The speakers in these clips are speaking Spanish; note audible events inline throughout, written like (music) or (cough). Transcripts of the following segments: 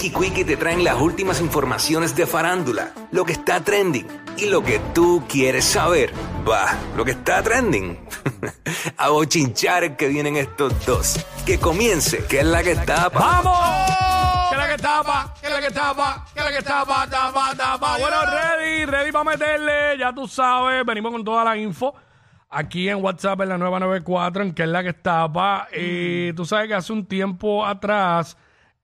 y Quickie te traen las últimas informaciones de farándula, lo que está trending y lo que tú quieres saber. Va, lo que está trending. (laughs) A bochinchar que vienen estos dos. Que comience, que es la que tapa. ¡Vamos! ¿Qué es la que tapa? ¿Qué es la que tapa? ¿Qué es la que tapa? Tapa, tapa. Bueno, ready, ready para meterle. Ya tú sabes, venimos con toda la info. Aquí en WhatsApp en la nueva 94, en que es la que tapa. Y tú sabes que hace un tiempo atrás,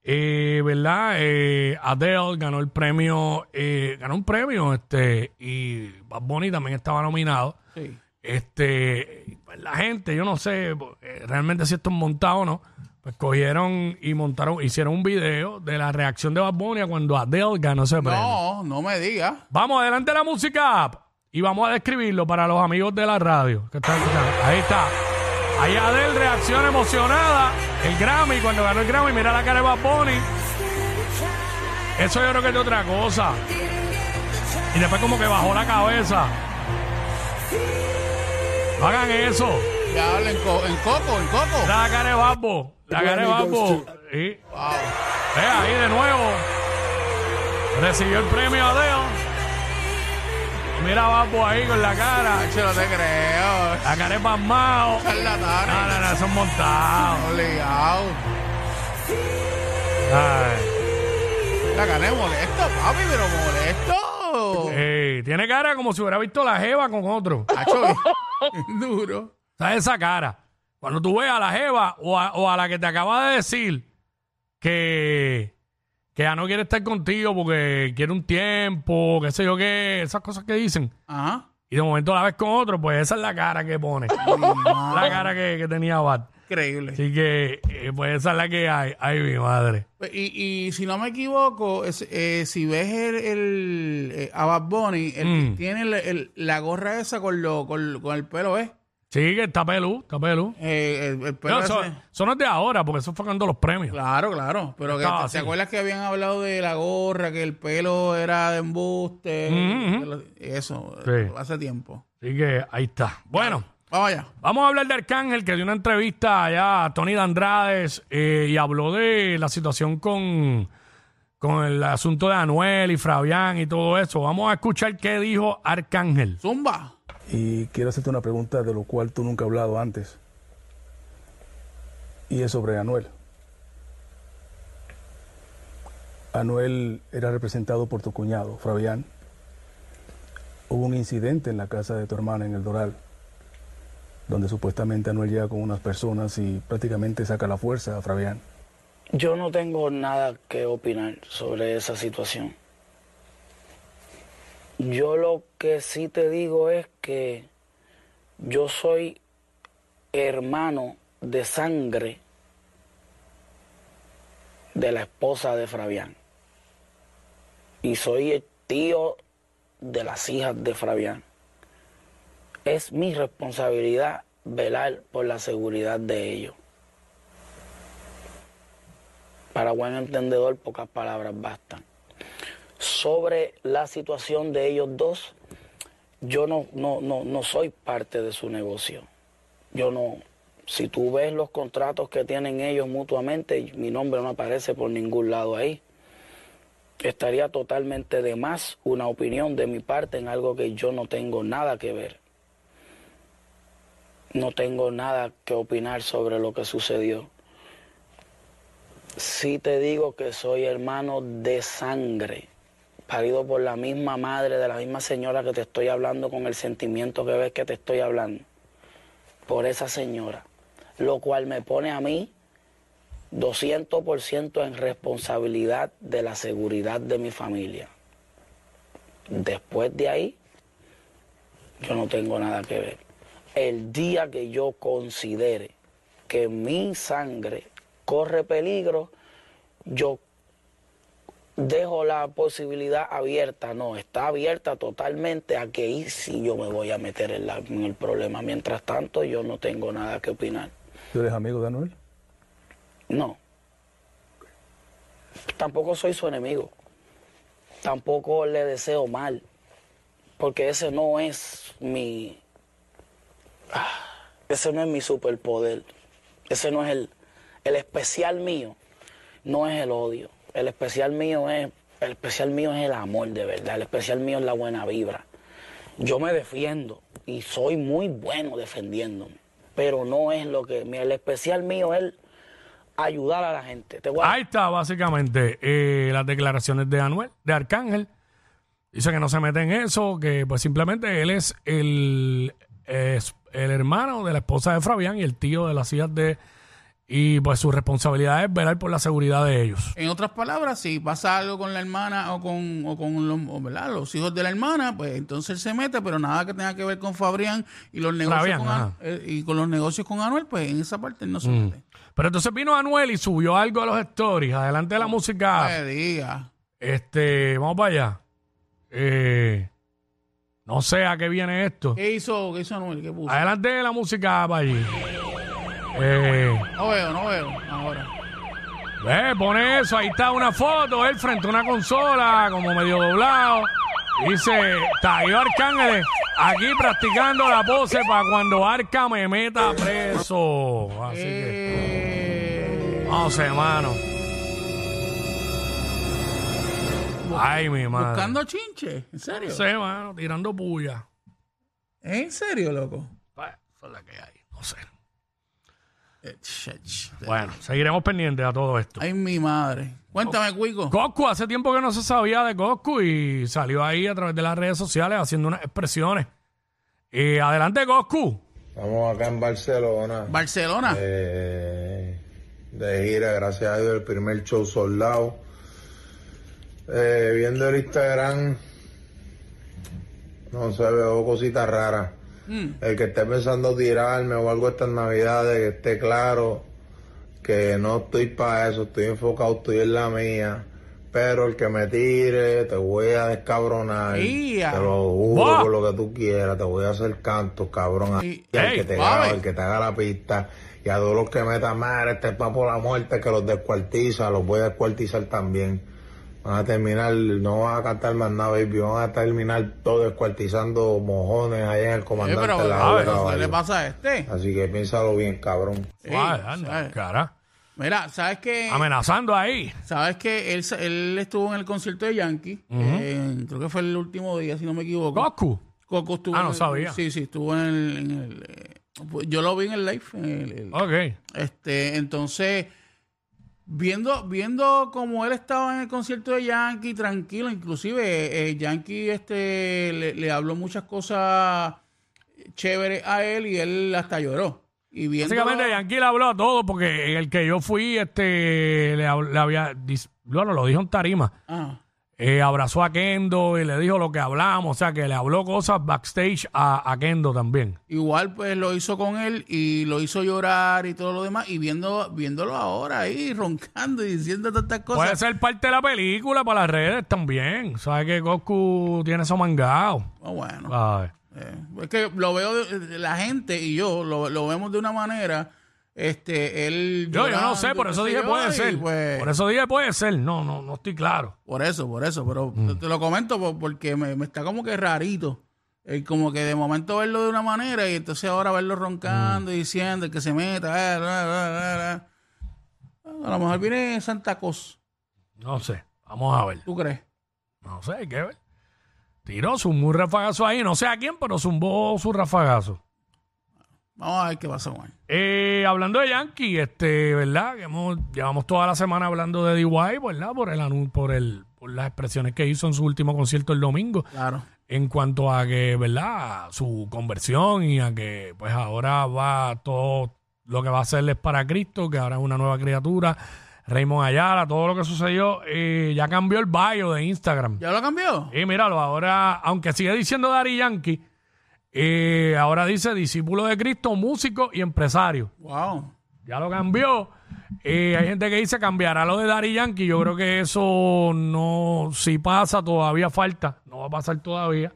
eh, ¿verdad? Eh, Adele ganó el premio, eh, ganó un premio, este, y Bad Bunny también estaba nominado. Sí. Este, pues, la gente, yo no sé eh, realmente si esto es montado o no, pues cogieron y montaron, hicieron un video de la reacción de Bad Bunny a cuando Adele ganó ese premio. No, no me digas. Vamos, adelante la música y vamos a describirlo para los amigos de la radio que están escuchando. Ahí está. Ahí Adele reacción emocionada. El Grammy, cuando ganó el Grammy, mira la cara de Bad Bunny. Eso yo creo que es de otra cosa. Y después como que bajó la cabeza. No hagan eso. Ya habla en, co- en coco, en coco. La cara de Babbo. La cara de Babbo. Sí. Wow. Ve ahí de nuevo. Recibió el premio Adele. Mira a Babbo ahí con la cara. Yo no te creo. La cara es pasmado. No, Charlatanes. no, no, son montados. Obligado. Ay. La cara es molesto, papi, pero molesto. Ey, tiene cara como si hubiera visto la jeva con otro. (laughs) Duro. ¿Sabes esa cara? Cuando tú ves a la jeva o a, o a la que te acaba de decir que, que ya no quiere estar contigo porque quiere un tiempo, qué sé yo qué, esas cosas que dicen. Ajá. Y de momento la ves con otro, pues esa es la cara que pone. (laughs) la cara que, que tenía Bat. Increíble. Así que, eh, pues esa es la que hay. Ay, mi madre. Y, y si no me equivoco, es- eh, si ves el, el eh, a Bad Bunny, él Mm. tiene el- el- la gorra esa con, lo, con, con el pelo, ¿ves? Sí, que está pelú, está pelú. Eh, el, el pelo Pero eso, ese- eso no es de ahora, porque eso fue cuando los premios. Claro, claro. Pero que, Estaba ¿te, así. te acuerdas que habían hablado de la gorra, que el pelo era de embuste? Ujú. Lo- Eso, Sí. eh, hace tiempo. Así que ahí está. Bueno, Vamos allá. vamos a hablar de Arcángel, que dio una entrevista allá a Tony de Andrades eh, y habló de la situación con, con el asunto de Anuel y Fabián y todo eso. Vamos a escuchar qué dijo Arcángel. Zumba. Y quiero hacerte una pregunta de lo cual tú nunca has hablado antes. Y es sobre Anuel. Anuel era representado por tu cuñado, Fabián. Hubo un incidente en la casa de tu hermana en el Doral, donde supuestamente Anuel llega con unas personas y prácticamente saca la fuerza a Fabián. Yo no tengo nada que opinar sobre esa situación. Yo lo que sí te digo es que yo soy hermano de sangre de la esposa de Fabián. Y soy el tío de las hijas de Fabián. Es mi responsabilidad velar por la seguridad de ellos. Para buen entendedor, pocas palabras bastan. Sobre la situación de ellos dos, yo no, no, no, no soy parte de su negocio. Yo no. Si tú ves los contratos que tienen ellos mutuamente, mi nombre no aparece por ningún lado ahí. Estaría totalmente de más una opinión de mi parte en algo que yo no tengo nada que ver. No tengo nada que opinar sobre lo que sucedió. Sí te digo que soy hermano de sangre, parido por la misma madre de la misma señora que te estoy hablando con el sentimiento que ves que te estoy hablando. Por esa señora. Lo cual me pone a mí 200% en responsabilidad de la seguridad de mi familia. Después de ahí, yo no tengo nada que ver. El día que yo considere que mi sangre corre peligro, yo dejo la posibilidad abierta, no, está abierta totalmente a que ahí sí yo me voy a meter en, la- en el problema. Mientras tanto, yo no tengo nada que opinar. ¿Tú eres amigo de Anuel? No. Tampoco soy su enemigo. Tampoco le deseo mal. Porque ese no es mi. ah, Ese no es mi superpoder. Ese no es el. El especial mío. No es el odio. El especial mío es, el especial mío es el amor de verdad, el especial mío es la buena vibra. Yo me defiendo y soy muy bueno defendiéndome, pero no es lo que, mira, el especial mío es ayudar a la gente. A- Ahí está, básicamente, eh, las declaraciones de Anuel, de Arcángel. Dice que no se mete en eso, que pues simplemente él es el, es el hermano de la esposa de Fabián y el tío de las hijas de... Y pues su responsabilidad es velar por la seguridad de ellos. En otras palabras, si pasa algo con la hermana o con, o con los, los hijos de la hermana, pues entonces él se mete, pero nada que tenga que ver con Fabrián y los negocios Fabián, con. An- eh, y con los negocios con Anuel, pues en esa parte él no se mete. Pero entonces vino Anuel y subió algo a los stories. Adelante de la música. Me diga. Este, vamos para allá. Eh, no sé a qué viene esto. ¿Qué hizo, qué hizo Anuel? ¿Qué puso? Adelante de la música para allí. Eh, No veo, no veo. Ahora. ve, pone eso, ahí está una foto, él frente a una consola, como medio doblado. Dice, Tayo Arcángeles, aquí practicando la pose para cuando Arca me meta preso. Así que, Eh, vamos, hermano. Ay, mi madre. buscando chinche. ¿En serio? Sé, mano, tirando puya. ¿En serio, loco? Pues, eso es la que hay, no sé. Eh, Bueno, seguiremos pendientes a todo esto. Ay, mi madre. Cuéntame, Cuico. Coscu, hace tiempo que no se sabía de Coscu y salió ahí a través de las redes sociales haciendo unas expresiones. Y adelante, Coscu. Estamos acá en Barcelona. Barcelona. eh, de gira, gracias a Dios, el primer show soldado. Eh, viendo el Instagram, no sé, veo cositas raras. El que esté pensando tirarme o algo estas navidades, que esté claro que no estoy para eso, estoy enfocado, estoy en la mía. Pero el que me tire, te voy a descabronar. Te lo juro por lo que tú quieras, te voy a hacer canto, cabrón. Y- al que te grabe, el que te haga la pista. Y a todos los que metan madre, este es por la muerte, que los descuartiza, los voy a descuartizar también. Van a terminar, no van a cantar más nada, baby, van a terminar todo descuartizando mojones allá en el comandante pero, la a ver, Vega, ¿qué le pasa a este? Así que piénsalo bien, cabrón. Anda, ¿sabes? cara. Mira, ¿sabes qué? Amenazando ahí. Sabes que él, él estuvo en el concierto de Yankee. eh, creo que fue el último día, si no me equivoco. Coscu. Coco estuvo Ah, en no el- sabía. Sí, sí, estuvo en el. en el, eh, yo lo vi en el live. en el- el- Ok. este, entonces, viendo, viendo como él estaba en el concierto de Yankee, tranquilo, inclusive eh, Yankee este, le, le habló muchas cosas chéveres a él y él hasta lloró. Y viendo, Básicamente, Yankee le habló a todo porque en el que yo fui, este, le, le había, bueno, lo dijo en tarima. Ah, Eh, abrazó a Kendo y le dijo lo que hablamos, o sea, que le habló cosas backstage a, a Kendo también. igual pues lo hizo con él y lo hizo llorar y todo lo demás. Y viendo, viéndolo ahora ahí (laughs) roncando y diciendo tantas cosas. Puede ser parte de la película para las redes también. ¿Sabes que Coscu tiene eso mangado? Ah, bueno. Eh, es que lo veo, de, de- la gente y yo lo, lo vemos de una manera, este, él... Yo, yo no sé, por eso dije puede ser. pues, Por eso dije puede ser. No, no, no estoy claro. por eso, por eso, pero Mm. te, te lo comento por- porque me, me está como que rarito. El como que de momento verlo de una manera y entonces ahora verlo roncando y diciendo que se meta. eh, bla, bla, bla. A lo mejor viene Santa Cosa, No sé. Vamos a ver. ¿tú crees? No sé, hay que ver. Tiró su muy rafagazo ahí. No sé a quién, pero zumbó su rafagazo. Vamos a ver qué pasa con él. Eh, hablando de Yankee, este, ¿verdad? Que hemos, llevamos toda la semana hablando de DY, ¿verdad? Por el anun- por el, por las expresiones que hizo en su último concierto el domingo. Claro. En cuanto a que, ¿verdad? Su conversión y a que pues ahora va todo lo que va a hacerles para Cristo, que ahora es una nueva criatura. Raymond Ayala, todo lo que sucedió, eh, ya cambió el bio de Instagram. ¿Ya lo cambió? Y míralo, ahora, aunque sigue diciendo Dari Yankee, eh, ahora dice discípulo de Cristo, músico y empresario. Wow. Ya lo cambió. Eh, hay gente que dice cambiará lo de Dari Yankee. Yo creo que eso no, si pasa, todavía falta. No va a pasar todavía.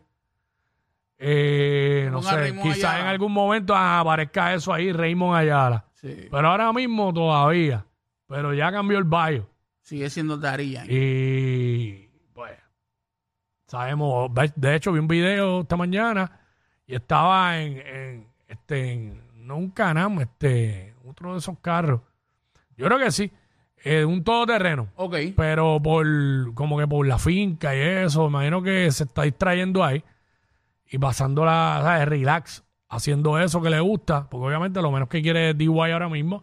Eh, no sé, quizás en algún momento aparezca eso ahí, Raymond Ayala. Sí. Pero ahora mismo todavía. Pero ya cambió el bio. Sigue siendo Daddy Yankee. Y pues, sabemos, de hecho vi un video esta mañana y estaba en, en, este, en- no un Canam, este, otro de esos carros. Yo creo que sí. eh, un todoterreno. Ok. Pero por, como que por la finca y eso, imagino que se está distrayendo ahí y pasándola, ¿sabes? Relax, haciendo eso que le gusta, porque obviamente lo menos que quiere DY ahora mismo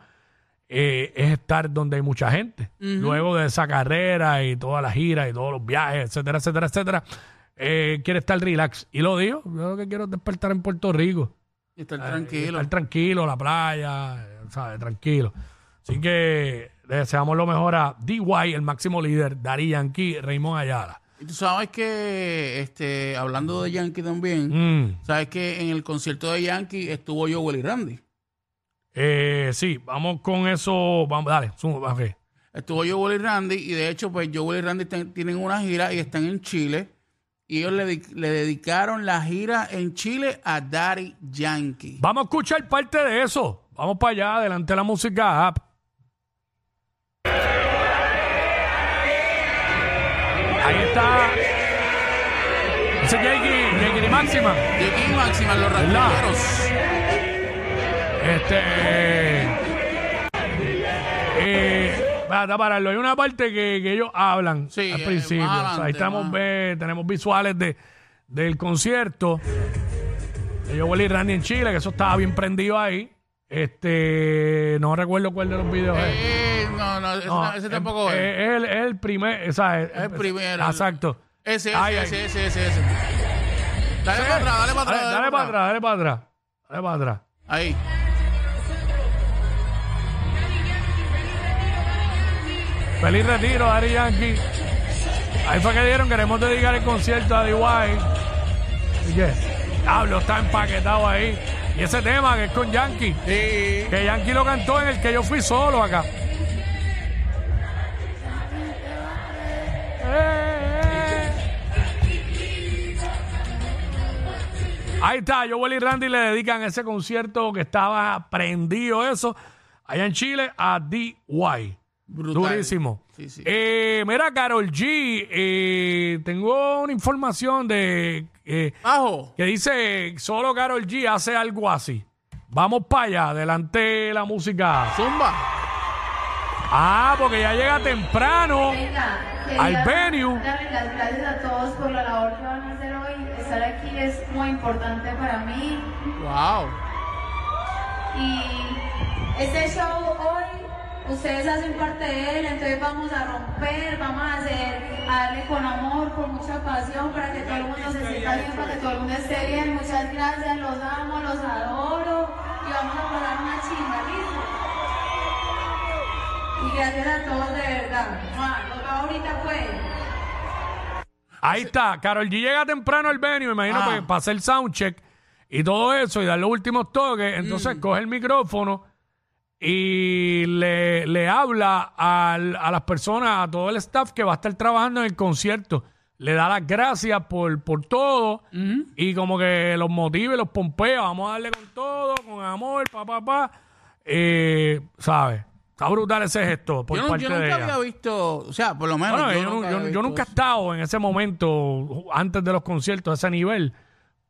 eh, es estar donde hay mucha gente. Luego de esa carrera y todas las giras y todos los viajes, etcétera, etcétera, etcétera, eh, quiere estar relax. Y lo digo, yo lo que quiero es despertar en Puerto Rico. Y estar Eh, tranquilo. Estar tranquilo, la playa, ¿sabes? Tranquilo. Así que le deseamos lo mejor a DY, el máximo líder, Dari Yankee, Raymond Ayala. Y tú sabes que, este, hablando de Yankee también, Mm. sabes que en el concierto de Yankee estuvo Joel y Randy. Eh, sí, vamos con eso. Vamos, dale, suma, ok. Estuvo Joel y Randy y de hecho, pues Joel y Randy tienen una gira y están en Chile. Y ellos le, le dedicaron la gira en Chile a Daddy Yankee. Vamos a escuchar parte de eso. Vamos para allá, adelante la música app. Ahí está. Ese Jakey de Máxima. Yankee Máxima, los rancheros. Este. Eh, para pararlo, hay una parte que, que ellos hablan Sí, al eh, principio. más O sea, ahí adelante, estamos, más. ve- tenemos visuales de, del concierto de Joel y Randy en Chile, que eso estaba bien prendido ahí. Este, no recuerdo cuál de los videos es. Eh, no, no, ese, No, ese es- tampoco es. es. el, el primer, o sea, es- el primero. Exacto. Ese, ese, Ay, ay. ese, ese, ese, ese. Dale para atrás, dale para atrás. Dale, dale para atrás, dale para atrás. Dale para atrás. Ahí. Feliz retiro, Ari Yankee. Ahí fue que dieron, queremos dedicar el concierto a DY. ¿Y qué? Pablo está empaquetado ahí. Y ese tema que es con Yankee, Sí. que Yankee lo cantó en el que yo fui solo acá. Ahí está, Joel y Randy le dedican ese concierto que estaba prendido eso allá en Chile a DY. Brutal. Durísimo. Sí, sí. Eh, mira, Carol G, eh, tengo una información de eh, Bajo. que dice solo Carol G hace algo así. Vamos para allá, adelante la música. Zumba. Ah, porque ya llega temprano. Venga, Al venue. darle las gracias a todos por la labor que van a hacer hoy. Estar aquí es muy importante para mí. Wow. Y este show hoy, ustedes hacen parte de él, entonces vamos a romper, vamos a hacer, a darle con amor, con mucha pasión, para que todo el mundo se sienta bien, para que todo el mundo esté bien. Muchas gracias, los amo, los adoro y vamos a pasar una ¿listo? Y gracias a todos de verdad. Nos vemos ahorita pues. Ahí está, Carol G llega temprano al venue, me imagino, Ah. pues, para hacer soundcheck y todo eso y dar los últimos toques. Entonces coge el micrófono y le, le habla al- a las personas, a todo el staff que va a estar trabajando en el concierto. Le da las gracias por, por todo y como que los motiva y los pompea. Vamos a darle con todo, con amor, pa, pa, pa. Eh, ¿Sabes? Está brutal ese gesto por Yo, no- parte yo de nunca ella. había visto, o sea, por lo menos. Bueno, yo, nunca yo- había yo visto nunca he eso. estado en ese momento, antes de los conciertos, a ese nivel,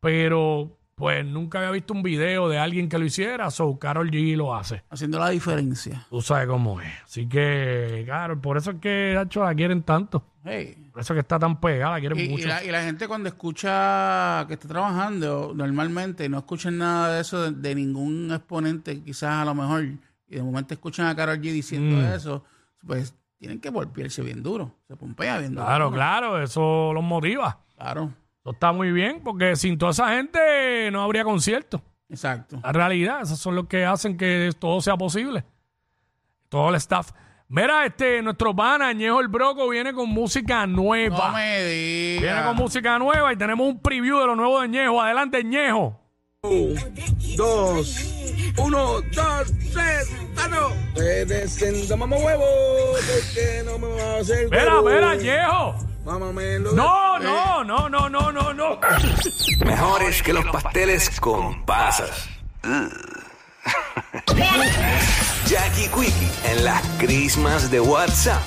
pero pues nunca había visto un video de alguien que lo hiciera, so Carol G lo hace. Haciendo la diferencia. Tú sabes cómo es. Así que, claro, por eso es que, hecho, la quieren tanto. Hey. Por eso es que está tan pegada, la quieren Y, y mucho. la, y la gente cuando escucha que está trabajando, normalmente no escuchan nada de eso de, de ningún exponente, quizás a lo mejor, y de momento escuchan a Karol G diciendo Mm. eso, pues tienen que golpearse bien duro, se pompea bien duro. Claro, claro, eso los motiva. Claro, Eso está muy bien, porque sin toda esa gente no habría concierto. exacto. La realidad, esos son los que hacen que todo sea posible. Todo el staff. Mira, este, nuestro pana Ñejo el Broco viene con música nueva. No me digas. Viene con música nueva y tenemos un preview de lo nuevo de Ñejo. Adelante, Ñejo. dos, uno, dos, tres, ah no. Presenta mamá huevo, porque no me va a hacer Espera, huevo. espera, Mámamelo. No, no, no, no, no, no, no. Mejores que los pasteles con pasas. (laughs) Jackie Quickie en las crismas de WhatsApp